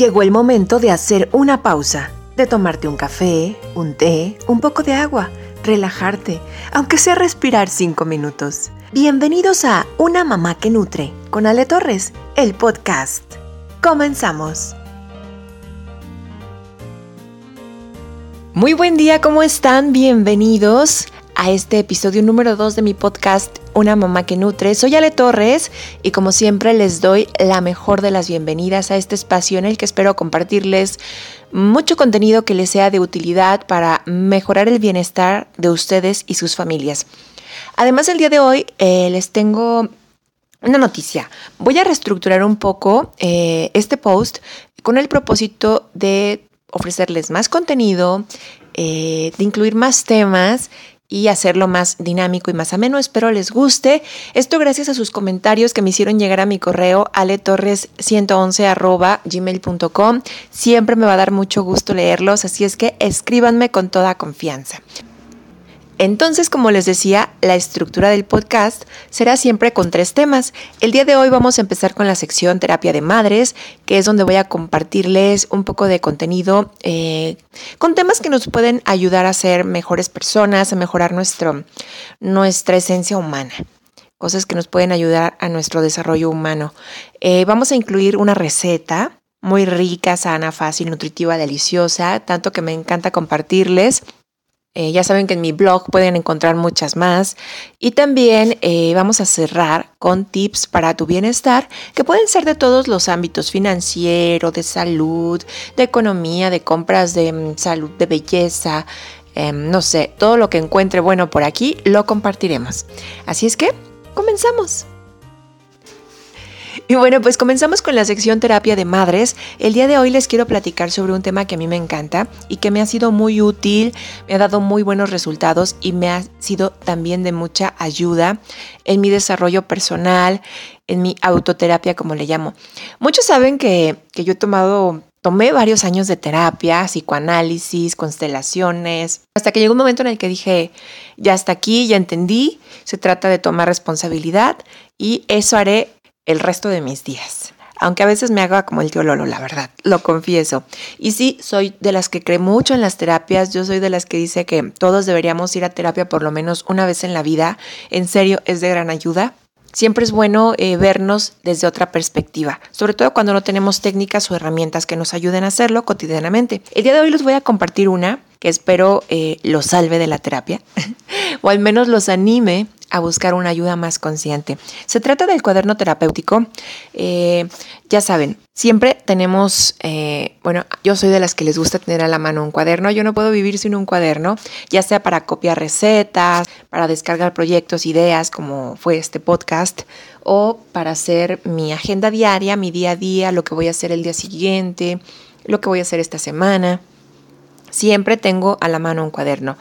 Llegó el momento de hacer una pausa, de tomarte un café, un té, un poco de agua, relajarte, aunque sea respirar cinco minutos. Bienvenidos a Una Mamá que Nutre con Ale Torres, el podcast. Comenzamos. Muy buen día, ¿cómo están? Bienvenidos a este episodio número 2 de mi podcast Una mamá que nutre. Soy Ale Torres y como siempre les doy la mejor de las bienvenidas a este espacio en el que espero compartirles mucho contenido que les sea de utilidad para mejorar el bienestar de ustedes y sus familias. Además el día de hoy eh, les tengo una noticia. Voy a reestructurar un poco eh, este post con el propósito de ofrecerles más contenido, eh, de incluir más temas y hacerlo más dinámico y más ameno. Espero les guste. Esto gracias a sus comentarios que me hicieron llegar a mi correo aletorres111 gmail.com. Siempre me va a dar mucho gusto leerlos, así es que escríbanme con toda confianza. Entonces, como les decía, la estructura del podcast será siempre con tres temas. El día de hoy vamos a empezar con la sección terapia de madres, que es donde voy a compartirles un poco de contenido eh, con temas que nos pueden ayudar a ser mejores personas, a mejorar nuestro, nuestra esencia humana cosas que nos pueden ayudar a nuestro desarrollo humano. Eh, vamos a incluir una receta muy rica, sana, fácil, nutritiva, deliciosa, tanto que me encanta compartirles. Eh, ya saben que en mi blog pueden encontrar muchas más. Y también eh, vamos a cerrar con tips para tu bienestar que pueden ser de todos los ámbitos financiero, de salud, de economía, de compras de mm, salud, de belleza. Em, no sé, todo lo que encuentre bueno por aquí lo compartiremos. Así es que, comenzamos. Y bueno, pues comenzamos con la sección terapia de madres. El día de hoy les quiero platicar sobre un tema que a mí me encanta y que me ha sido muy útil, me ha dado muy buenos resultados y me ha sido también de mucha ayuda en mi desarrollo personal, en mi autoterapia, como le llamo. Muchos saben que, que yo he tomado Tomé varios años de terapia, psicoanálisis, constelaciones, hasta que llegó un momento en el que dije, ya hasta aquí, ya entendí, se trata de tomar responsabilidad y eso haré el resto de mis días. Aunque a veces me haga como el tío Lolo, la verdad, lo confieso. Y sí, soy de las que cree mucho en las terapias, yo soy de las que dice que todos deberíamos ir a terapia por lo menos una vez en la vida. En serio, es de gran ayuda. Siempre es bueno eh, vernos desde otra perspectiva, sobre todo cuando no tenemos técnicas o herramientas que nos ayuden a hacerlo cotidianamente. El día de hoy les voy a compartir una que espero eh, los salve de la terapia, o al menos los anime a buscar una ayuda más consciente. Se trata del cuaderno terapéutico. Eh, ya saben, siempre tenemos, eh, bueno, yo soy de las que les gusta tener a la mano un cuaderno. Yo no puedo vivir sin un cuaderno, ya sea para copiar recetas, para descargar proyectos, ideas, como fue este podcast, o para hacer mi agenda diaria, mi día a día, lo que voy a hacer el día siguiente, lo que voy a hacer esta semana. Siempre tengo a la mano un cuaderno.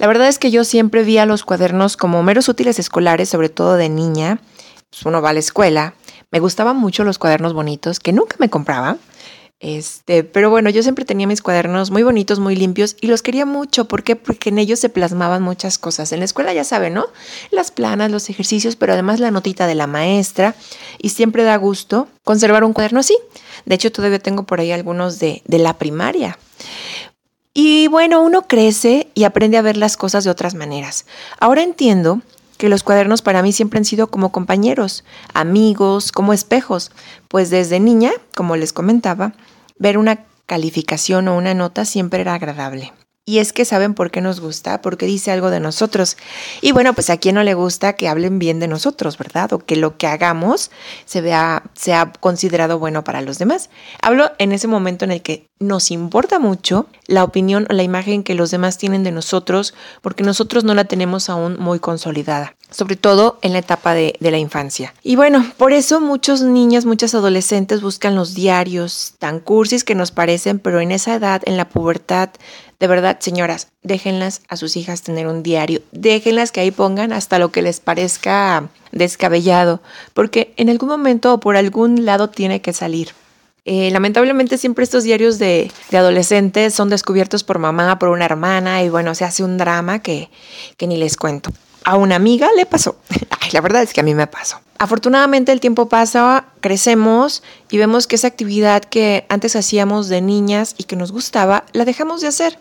La verdad es que yo siempre vi a los cuadernos como meros útiles escolares, sobre todo de niña. Pues uno va a la escuela. Me gustaban mucho los cuadernos bonitos, que nunca me compraba. Este, pero bueno, yo siempre tenía mis cuadernos muy bonitos, muy limpios y los quería mucho. ¿Por qué? Porque en ellos se plasmaban muchas cosas. En la escuela ya saben, ¿no? Las planas, los ejercicios, pero además la notita de la maestra. Y siempre da gusto conservar un cuaderno así. De hecho, todavía tengo por ahí algunos de, de la primaria. Y bueno, uno crece y aprende a ver las cosas de otras maneras. Ahora entiendo que los cuadernos para mí siempre han sido como compañeros, amigos, como espejos, pues desde niña, como les comentaba, ver una calificación o una nota siempre era agradable. Y es que saben por qué nos gusta, porque dice algo de nosotros. Y bueno, pues a quien no le gusta que hablen bien de nosotros, ¿verdad? O que lo que hagamos se vea, sea considerado bueno para los demás. Hablo en ese momento en el que nos importa mucho la opinión o la imagen que los demás tienen de nosotros, porque nosotros no la tenemos aún muy consolidada sobre todo en la etapa de, la infancia. Y bueno, por eso muchos niños, muchas adolescentes buscan los diarios tan cursis que nos parecen, pero en esa edad, en la pubertad, de verdad, señoras, déjenlas a sus hijas tener un diario, déjenlas que ahí pongan hasta lo que les parezca descabellado, porque en algún momento o por algún lado tiene que salir. Eh, lamentablemente siempre estos diarios de, de, adolescentes son descubiertos por mamá, por una hermana y bueno, se hace un drama que, que ni les cuento a una amiga le pasó. La verdad es que a mí me pasó. Afortunadamente el tiempo pasa, crecemos y vemos que esa actividad que antes hacíamos de niñas y que nos gustaba, la dejamos de hacer.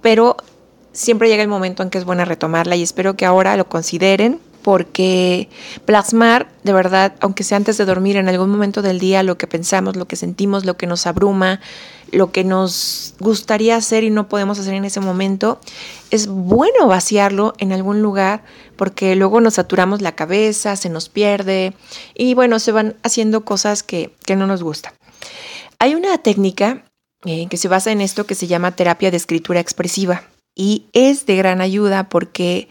Pero siempre llega el momento en que es buena retomarla y espero que ahora lo consideren porque plasmar, de verdad, aunque sea antes de dormir, en algún momento del día, lo que pensamos, lo que sentimos, lo que nos abruma, lo que nos gustaría hacer y no podemos hacer en ese momento, es bueno vaciarlo en algún lugar porque luego nos saturamos la cabeza, se nos pierde y bueno, se van haciendo cosas que, no nos gustan. Hay una técnica eh, que se basa en esto que se llama terapia de escritura expresiva y es de gran ayuda porque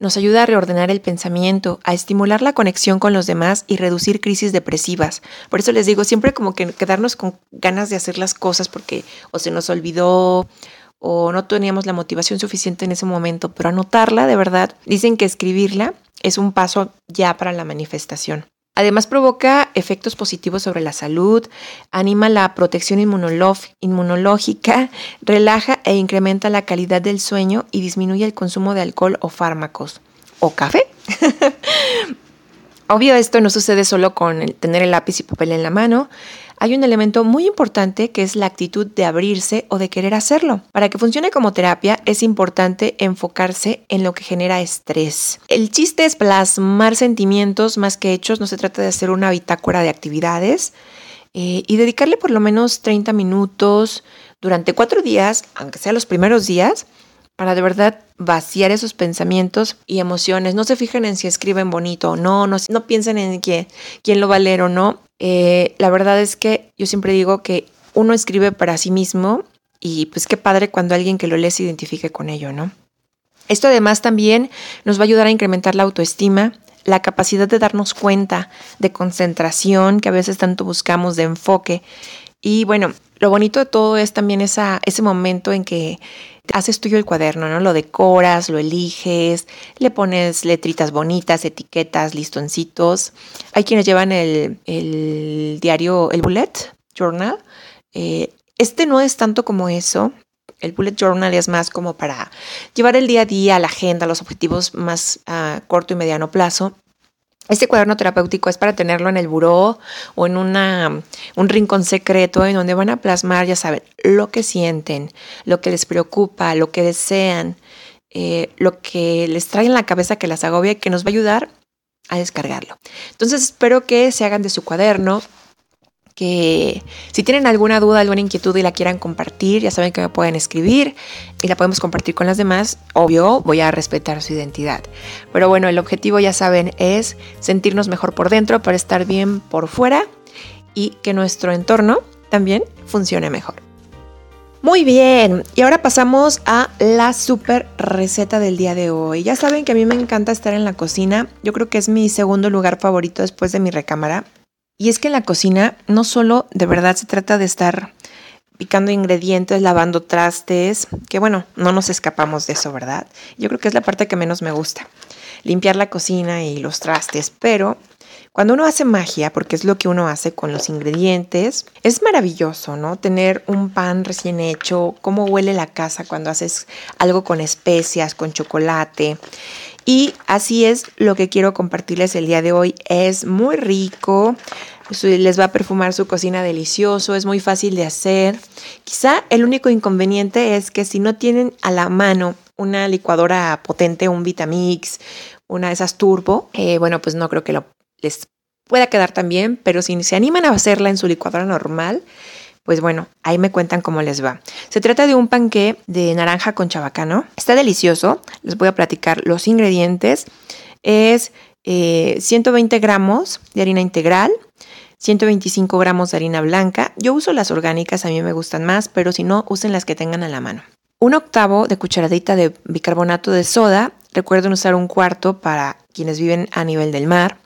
nos ayuda a reordenar el pensamiento, a estimular la conexión con los demás y reducir crisis depresivas. Por eso les digo, siempre como que quedarnos con ganas de hacer las cosas porque o se nos olvidó o no teníamos la motivación suficiente en ese momento, pero anotarla de verdad, dicen que escribirla es un paso ya para la manifestación. Además provoca efectos positivos sobre la salud, anima la protección inmunológica, relaja e incrementa la calidad del sueño y disminuye el consumo de alcohol o fármacos. ¿O café? Obvio esto no sucede solo con tener el lápiz y papel en la mano hay un elemento muy importante que es la actitud de abrirse o de querer hacerlo. Para que funcione como terapia es importante enfocarse en lo que genera estrés. El chiste es plasmar sentimientos más que hechos, no se trata de hacer una bitácora de actividades eh, y dedicarle por lo menos 30 minutos durante cuatro días, aunque sea los primeros días, para de verdad vaciar esos pensamientos y emociones. No se fijen en si escriben bonito o no, no, no piensen en quién, quién lo va a leer o no. Eh, la verdad es que yo siempre digo que uno escribe para sí mismo y pues qué padre cuando alguien que lo lee se identifique con ello, ¿no? Esto además también nos va a ayudar a incrementar la autoestima, la capacidad de darnos cuenta, de concentración que a veces tanto buscamos, de enfoque. Y bueno, lo bonito de todo es también esa, ese momento en que haces tuyo el cuaderno, ¿no? Lo decoras, lo eliges, le pones letritas bonitas, etiquetas, listoncitos. Hay quienes llevan el, diario, el bullet journal. Eh, este no es tanto como eso. El bullet journal es más como para llevar el día a día, la agenda, los objetivos más a corto y mediano plazo. Este cuaderno terapéutico es para tenerlo en el buró o en una, un rincón secreto en donde van a plasmar, ya saben, lo que sienten, lo que les preocupa, lo que desean, eh, lo que les trae en la cabeza que las agobia y que nos va a ayudar a descargarlo. Entonces espero que se hagan de su cuaderno, que si tienen alguna duda, alguna inquietud y la quieran compartir, ya saben que me pueden escribir y la podemos compartir con las demás. Obvio, voy a respetar su identidad. Pero bueno, el objetivo, ya saben, es sentirnos mejor por dentro para estar bien por fuera y que nuestro entorno también funcione mejor. Muy bien, y ahora pasamos a la super receta del día de hoy. Ya saben que a mí me encanta estar en la cocina, yo creo que es mi segundo lugar favorito después de mi recámara. Y es que en la cocina no solo de verdad se trata de estar picando ingredientes, lavando trastes, que bueno, no nos escapamos de eso, ¿verdad? Yo creo que es la parte que menos me gusta, limpiar la cocina y los trastes, pero cuando uno hace magia, porque es lo que uno hace con los ingredientes, es maravilloso, ¿no? Tener un pan recién hecho, cómo huele la casa cuando haces algo con especias, con chocolate. Y así es lo que quiero compartirles el día de hoy. Es muy rico, les va a perfumar su cocina delicioso, es muy fácil de hacer. Quizá el único inconveniente es que si no tienen a la mano una licuadora potente, un Vitamix, una de esas turbo, eh, bueno, pues no creo que lo, les pueda quedar tan bien, pero si se animan a hacerla en su licuadora normal, pues bueno, ahí me cuentan cómo les va. Se trata de un panqué de naranja con chabacano. Está delicioso. Les voy a platicar los ingredientes. Es 120 eh, gramos de harina integral, 125 gramos de harina blanca. Yo uso las orgánicas, a mí me gustan más, pero si no, usen las que tengan a la mano. Un octavo de cucharadita de bicarbonato de soda. Recuerden usar un cuarto para quienes viven a nivel del mar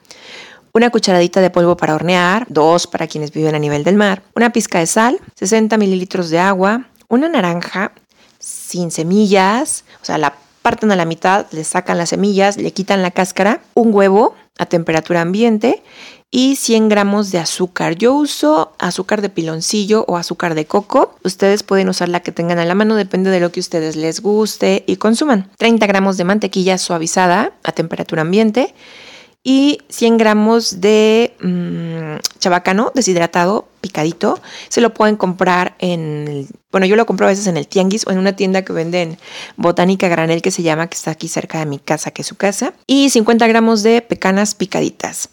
una cucharadita de polvo para hornear, dos para quienes viven a nivel del mar, una pizca de sal, 60 mililitros de agua, una naranja sin semillas, o sea, la parten a la mitad, le sacan las semillas, le quitan la cáscara, un huevo a temperatura ambiente y 100 gramos de azúcar. Yo uso azúcar de piloncillo o azúcar de coco. Ustedes pueden usar la que tengan a la mano, depende de lo que ustedes les guste y consuman. 30 gramos de mantequilla suavizada a temperatura ambiente y 100 gramos de mm, chabacano deshidratado, picadito. Se lo pueden comprar en, bueno, yo lo compro a veces en el tianguis o en una tienda que venden botánica granel que se llama, que está aquí cerca de mi casa, que es su casa. Y 50 gramos de pecanas picaditas.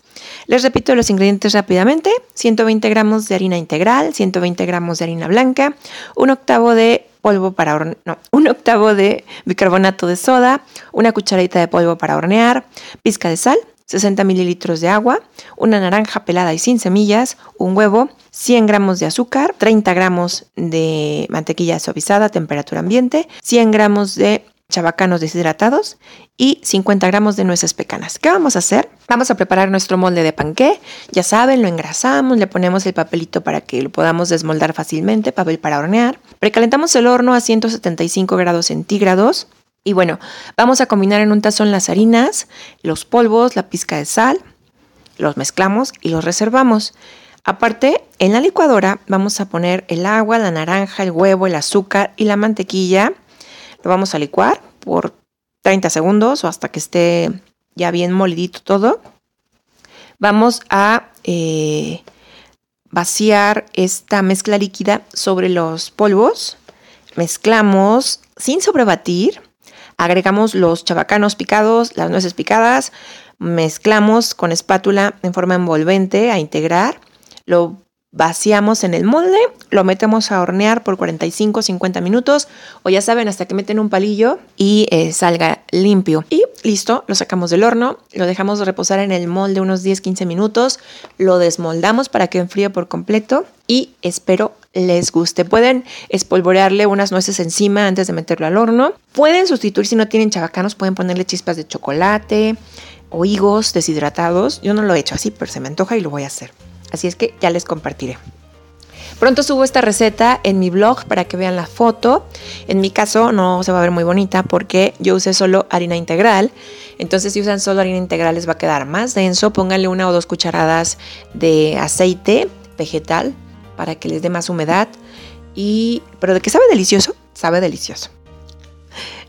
Les repito los ingredientes rápidamente. 120 gramos de harina integral, 120 gramos de harina blanca, un octavo de polvo para hornear, un octavo de bicarbonato de soda, una cucharadita de polvo para hornear, pizca de sal, 60 mililitros de agua, una naranja pelada y sin semillas, un huevo, 100 gramos de azúcar, 30 gramos de mantequilla suavizada a temperatura ambiente, 100 gramos de chabacanos deshidratados y 50 gramos de nueces pecanas. ¿Qué vamos a hacer? Vamos a preparar nuestro molde de panqué. Ya saben, lo engrasamos, le ponemos el papelito para que lo podamos desmoldar fácilmente, papel para hornear. Precalentamos el horno a 175 grados centígrados. Y bueno, vamos a combinar en un tazón las harinas, los polvos, la pizca de sal, los mezclamos y los reservamos. Aparte, en la licuadora vamos a poner el agua, la naranja, el huevo, el azúcar y la mantequilla. Lo vamos a licuar por 30 segundos o hasta que esté ya bien molidito todo. Vamos a eh, vaciar esta mezcla líquida sobre los polvos. Mezclamos sin sobrebatir Agregamos los chabacanos picados, las nueces picadas, mezclamos con espátula en forma envolvente a integrar, lo vaciamos en el molde, lo metemos a hornear por 45-50 minutos o ya saben hasta que meten un palillo y eh, salga limpio. Y listo, lo sacamos del horno, lo dejamos reposar en el molde unos 10-15 minutos, lo desmoldamos para que enfríe por completo y espero les guste. Pueden espolvorearle unas nueces encima antes de meterlo al horno. Pueden sustituir si no tienen chabacanos, pueden ponerle chispas de chocolate o higos deshidratados. Yo no lo he hecho así, pero se me antoja y lo voy a hacer. Así es que ya les compartiré. Pronto subo esta receta en mi blog para que vean la foto. En mi caso no se va a ver muy bonita porque yo usé solo harina integral. Entonces si usan solo harina integral les va a quedar más denso. Pónganle una o dos cucharadas de aceite vegetal para que les dé más humedad. Y, pero de que sabe delicioso, sabe delicioso.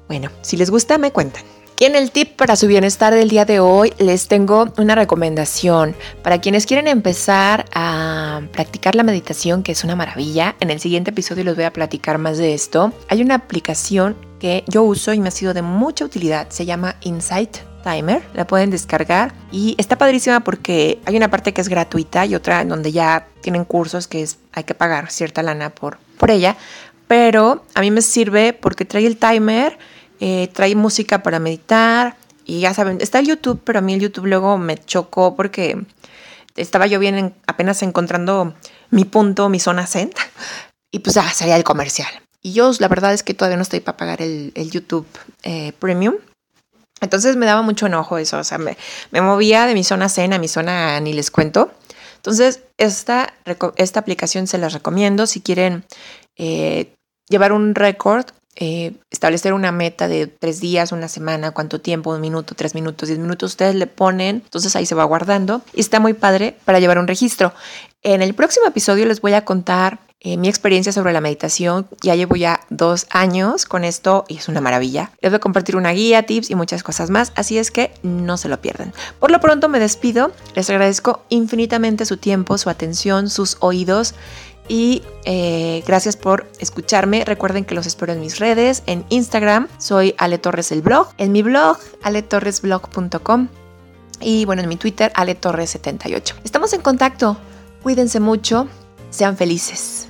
Bueno, si les gusta, me cuentan. Y en el tip para su bienestar del día de hoy les tengo una recomendación para quienes quieren empezar a practicar la meditación, que es una maravilla. En el siguiente episodio les voy a platicar más de esto. Hay una aplicación que yo uso y me ha sido de mucha utilidad. Se llama Insight Timer, la pueden descargar y está padrísima porque hay una parte que es gratuita y otra en donde ya tienen cursos que hay que pagar cierta lana por, por ella, pero a mí me sirve porque trae el timer, eh, trae música para meditar y ya saben, está el YouTube, pero a mí el YouTube luego me chocó porque estaba yo bien apenas encontrando mi punto, mi zona zen y pues ya salía el comercial. Y yo la verdad es que todavía no estoy para pagar el, YouTube eh, Premium. Entonces me daba mucho enojo eso, o sea, me, movía de mi zona zen a mi zona ni les cuento. Entonces, esta, esta aplicación se las recomiendo si quieren eh, llevar un récord, eh, establecer una meta de tres días, una semana, cuánto tiempo, un minuto, tres minutos, diez minutos, ustedes le ponen, entonces ahí se va guardando y está muy padre para llevar un registro. En el próximo episodio les voy a contar eh, mi experiencia sobre la meditación. Ya llevo ya dos años con esto y es una maravilla. Les voy a compartir una guía, tips y muchas cosas más, así es que no se lo pierdan. Por lo pronto me despido. Les agradezco infinitamente su tiempo, su atención, sus oídos. Y eh, gracias por escucharme. Recuerden que los espero en mis redes. En Instagram soy Ale Torres el blog. En mi blog, aletorresblog.com. Y bueno, en mi Twitter, Ale Torres 78. Estamos en contacto. Cuídense mucho. Sean felices.